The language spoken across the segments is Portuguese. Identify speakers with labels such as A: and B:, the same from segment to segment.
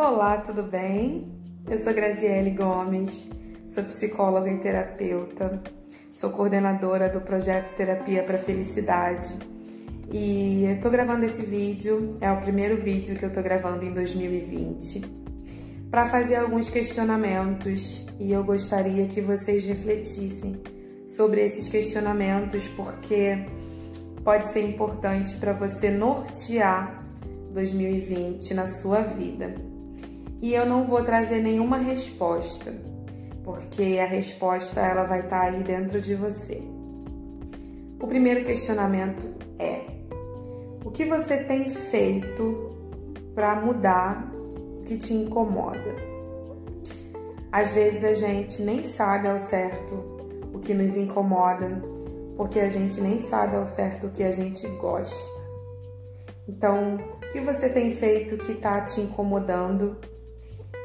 A: Olá, tudo bem? Eu sou Graziele Gomes, sou psicóloga e terapeuta, sou coordenadora do projeto Terapia para Felicidade e tô gravando esse vídeo, é o primeiro vídeo que eu tô gravando em 2020, para fazer alguns questionamentos e eu gostaria que vocês refletissem sobre esses questionamentos porque pode ser importante para você nortear 2020 na sua vida. E eu não vou trazer nenhuma resposta, porque a resposta ela vai estar tá aí dentro de você. O primeiro questionamento é: o que você tem feito para mudar o que te incomoda? Às vezes a gente nem sabe ao certo o que nos incomoda, porque a gente nem sabe ao certo o que a gente gosta. Então, o que você tem feito que está te incomodando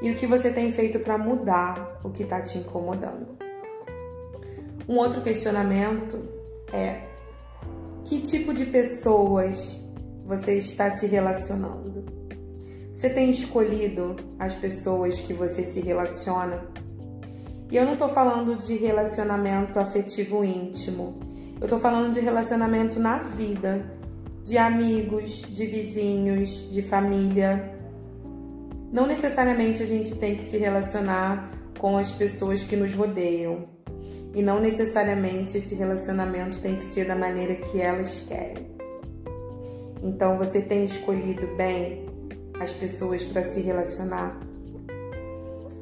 A: e o que você tem feito para mudar o que está te incomodando? Um outro questionamento é: que tipo de pessoas você está se relacionando? Você tem escolhido as pessoas que você se relaciona? E eu não estou falando de relacionamento afetivo íntimo, eu tô falando de relacionamento na vida, de amigos, de vizinhos, de família. Não necessariamente a gente tem que se relacionar com as pessoas que nos rodeiam. E não necessariamente esse relacionamento tem que ser da maneira que elas querem. Então você tem escolhido bem as pessoas para se relacionar?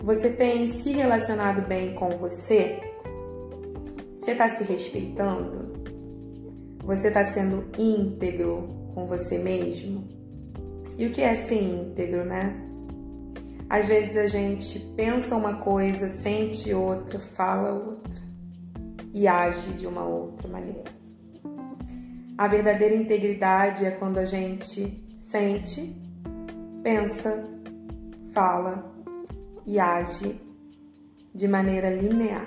A: Você tem se relacionado bem com você? Você está se respeitando? Você está sendo íntegro com você mesmo? E o que é ser íntegro, né? Às vezes a gente pensa uma coisa, sente outra, fala outra e age de uma outra maneira. A verdadeira integridade é quando a gente sente, pensa, fala e age de maneira linear.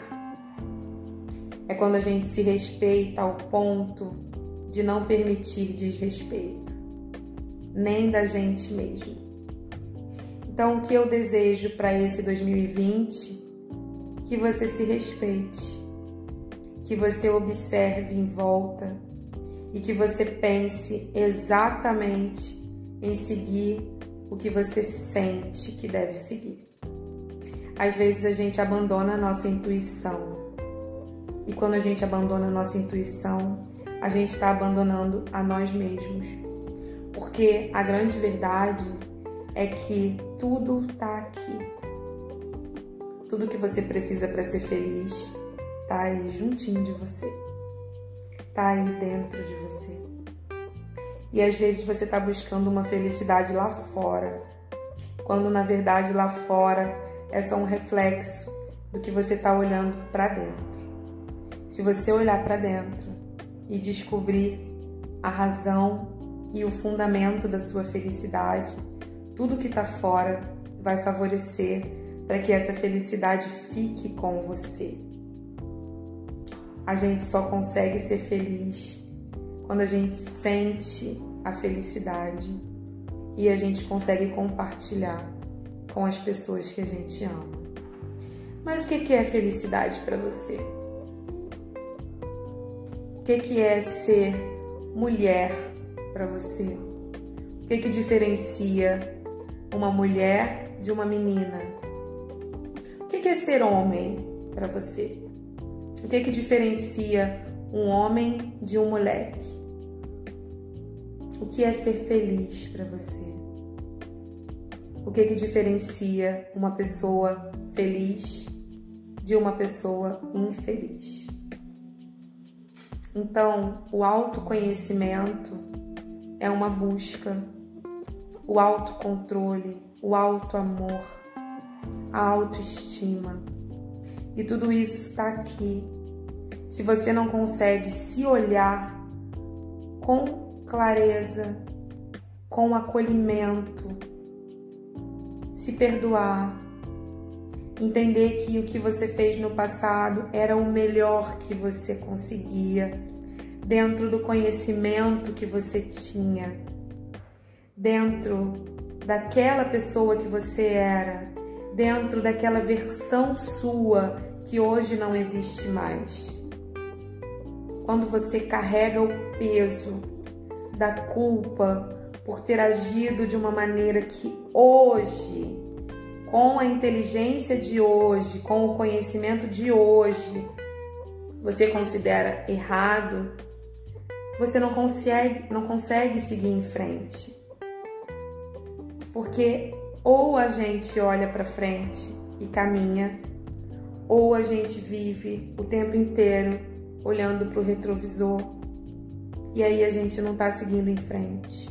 A: É quando a gente se respeita ao ponto de não permitir desrespeito, nem da gente mesmo. Então, o que eu desejo para esse 2020? Que você se respeite, que você observe em volta e que você pense exatamente em seguir o que você sente que deve seguir. Às vezes a gente abandona a nossa intuição e quando a gente abandona a nossa intuição, a gente está abandonando a nós mesmos. Porque a grande verdade é que tudo está aqui. Tudo que você precisa para ser feliz está aí juntinho de você. Está aí dentro de você. E às vezes você está buscando uma felicidade lá fora, quando na verdade lá fora é só um reflexo do que você está olhando para dentro. Se você olhar para dentro e descobrir a razão e o fundamento da sua felicidade, tudo que está fora vai favorecer para que essa felicidade fique com você. A gente só consegue ser feliz quando a gente sente a felicidade e a gente consegue compartilhar com as pessoas que a gente ama. Mas o que é felicidade para você? O que, é ser mulher para você? O que, que diferencia uma mulher de uma menina? O que, é ser homem para você? O que, que diferencia um homem de um moleque? O que é ser feliz para você? O que, que diferencia uma pessoa feliz de uma pessoa infeliz? Então, o autoconhecimento é uma busca, o autocontrole, o autoamor, a autoestima. E tudo isso está aqui. Se você não consegue se olhar com clareza, com acolhimento, se perdoar, entender que o que você fez no passado era o melhor que você conseguia, dentro do conhecimento que você tinha, dentro daquela pessoa que você era, dentro daquela versão sua que hoje não existe mais. Quando você carrega o peso da culpa por ter agido de uma maneira que hoje, com a inteligência de hoje, com o conhecimento de hoje, você considera errado, você não consegue, não consegue seguir em frente. Porque ou a gente olha para frente e caminha, ou a gente vive o tempo inteiro olhando para o retrovisor e aí a gente não está seguindo em frente.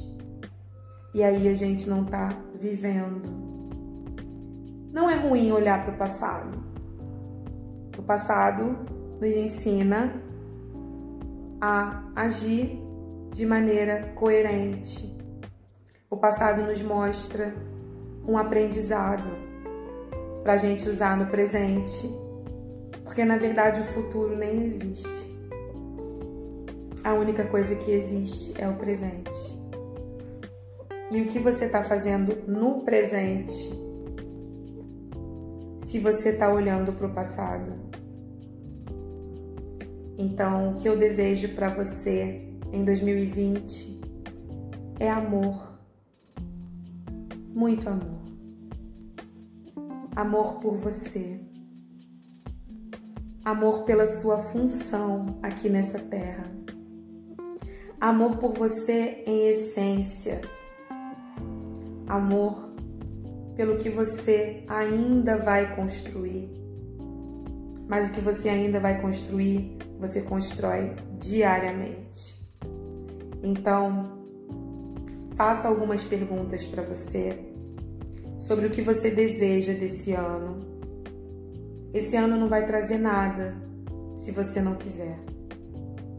A: E aí a gente não está vivendo. Não é ruim olhar para o passado. O passado nos ensina a agir de maneira coerente. O passado nos mostra um aprendizado para a gente usar no presente, porque na verdade o futuro nem existe. A única coisa que existe é o presente. E o que você está fazendo no presente, se você está olhando para o passado? Então, o que eu desejo para você em 2020 é amor. Muito amor. Amor por você. Amor pela sua função aqui nessa terra. Amor por você em essência amor pelo que você ainda vai construir. Mas o que você ainda vai construir, você constrói diariamente. Então, faça algumas perguntas para você sobre o que você deseja desse ano. Esse ano não vai trazer nada se você não quiser.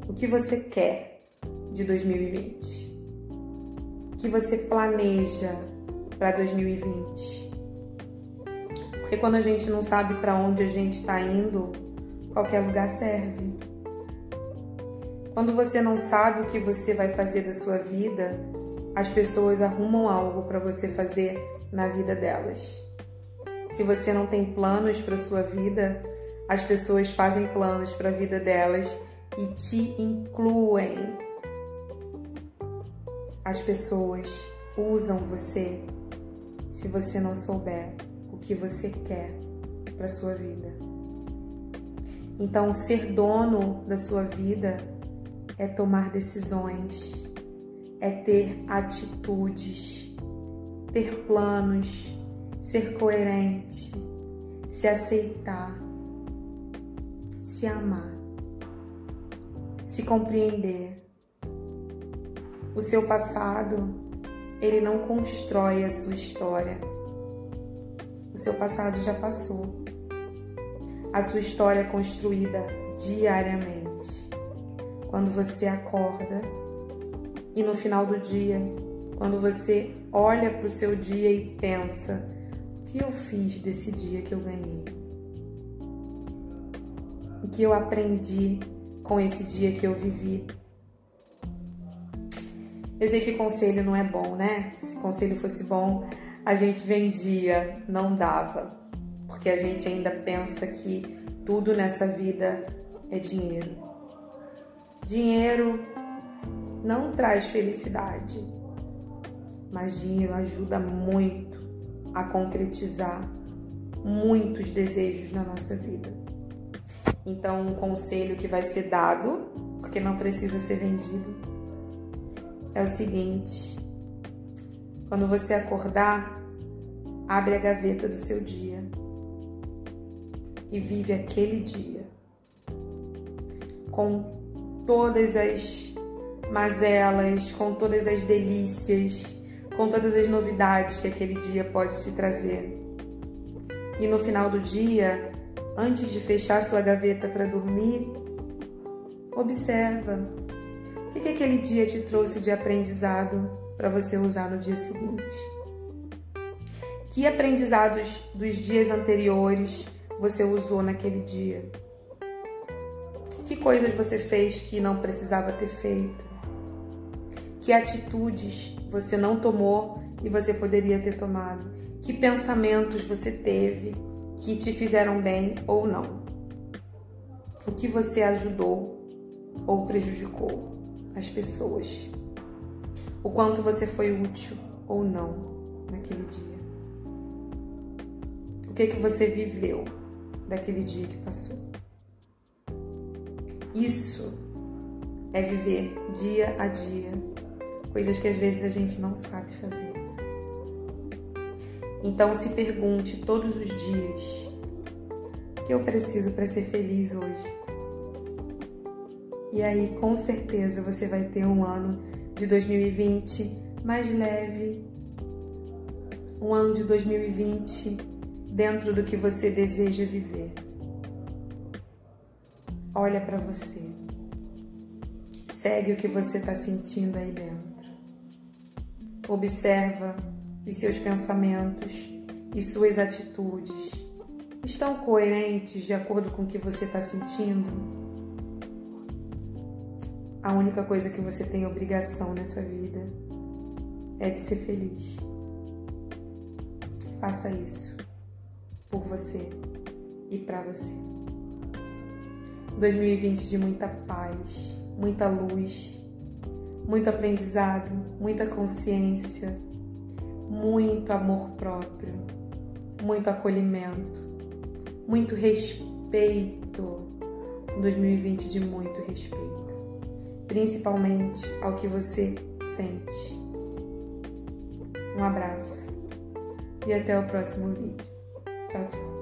A: O que você quer de 2020? O que você planeja para 2020. Porque quando a gente não sabe para onde a gente está indo, qualquer lugar serve. Quando você não sabe o que você vai fazer da sua vida, as pessoas arrumam algo para você fazer na vida delas. Se você não tem planos para sua vida, as pessoas fazem planos para a vida delas e te incluem. As pessoas usam você se você não souber o que você quer para sua vida. Então, ser dono da sua vida é tomar decisões, é ter atitudes, ter planos, ser coerente, se aceitar, se amar, se compreender. O seu passado ele não constrói a sua história. O seu passado já passou. A sua história é construída diariamente. Quando você acorda e no final do dia, quando você olha para o seu dia e pensa: o que eu fiz desse dia que eu ganhei? O que eu aprendi com esse dia que eu vivi? Eu sei que conselho não é bom, né? Se conselho fosse bom, a gente vendia, não dava. Porque a gente ainda pensa que tudo nessa vida é dinheiro. Dinheiro não traz felicidade, mas dinheiro ajuda muito a concretizar muitos desejos na nossa vida. Então, um conselho que vai ser dado, porque não precisa ser vendido, é o seguinte: quando você acordar, abre a gaveta do seu dia e vive aquele dia com todas as mazelas, com todas as delícias, com todas as novidades que aquele dia pode te trazer. E no final do dia, antes de fechar sua gaveta para dormir, observa o que aquele dia te trouxe de aprendizado para você usar no dia seguinte? Que aprendizados dos dias anteriores você usou naquele dia? Que coisas você fez que não precisava ter feito? Que atitudes você não tomou e você poderia ter tomado? Que pensamentos você teve que te fizeram bem ou não? O que você ajudou ou prejudicou as pessoas? O quanto você foi útil ou não naquele dia? O que que você viveu daquele dia que passou? Isso é viver dia a dia, coisas que às vezes a gente não sabe fazer. Então se pergunte todos os dias: o que eu preciso para ser feliz hoje? E aí, com certeza, você vai ter um ano de 2020 mais leve, um ano de 2020 dentro do que você deseja viver. Olha para você. Segue o que você está sentindo aí dentro. Observa os seus pensamentos e suas atitudes. Estão coerentes de acordo com o que você está sentindo? A única coisa que você tem obrigação nessa vida é de ser feliz. Faça isso por você e para você. 2020 de muita paz, muita luz, muito aprendizado, muita consciência, muito amor próprio, muito acolhimento, muito respeito. 2020 de muito respeito, principalmente ao que você sente. Um abraço e até o próximo vídeo. Tchau, tchau.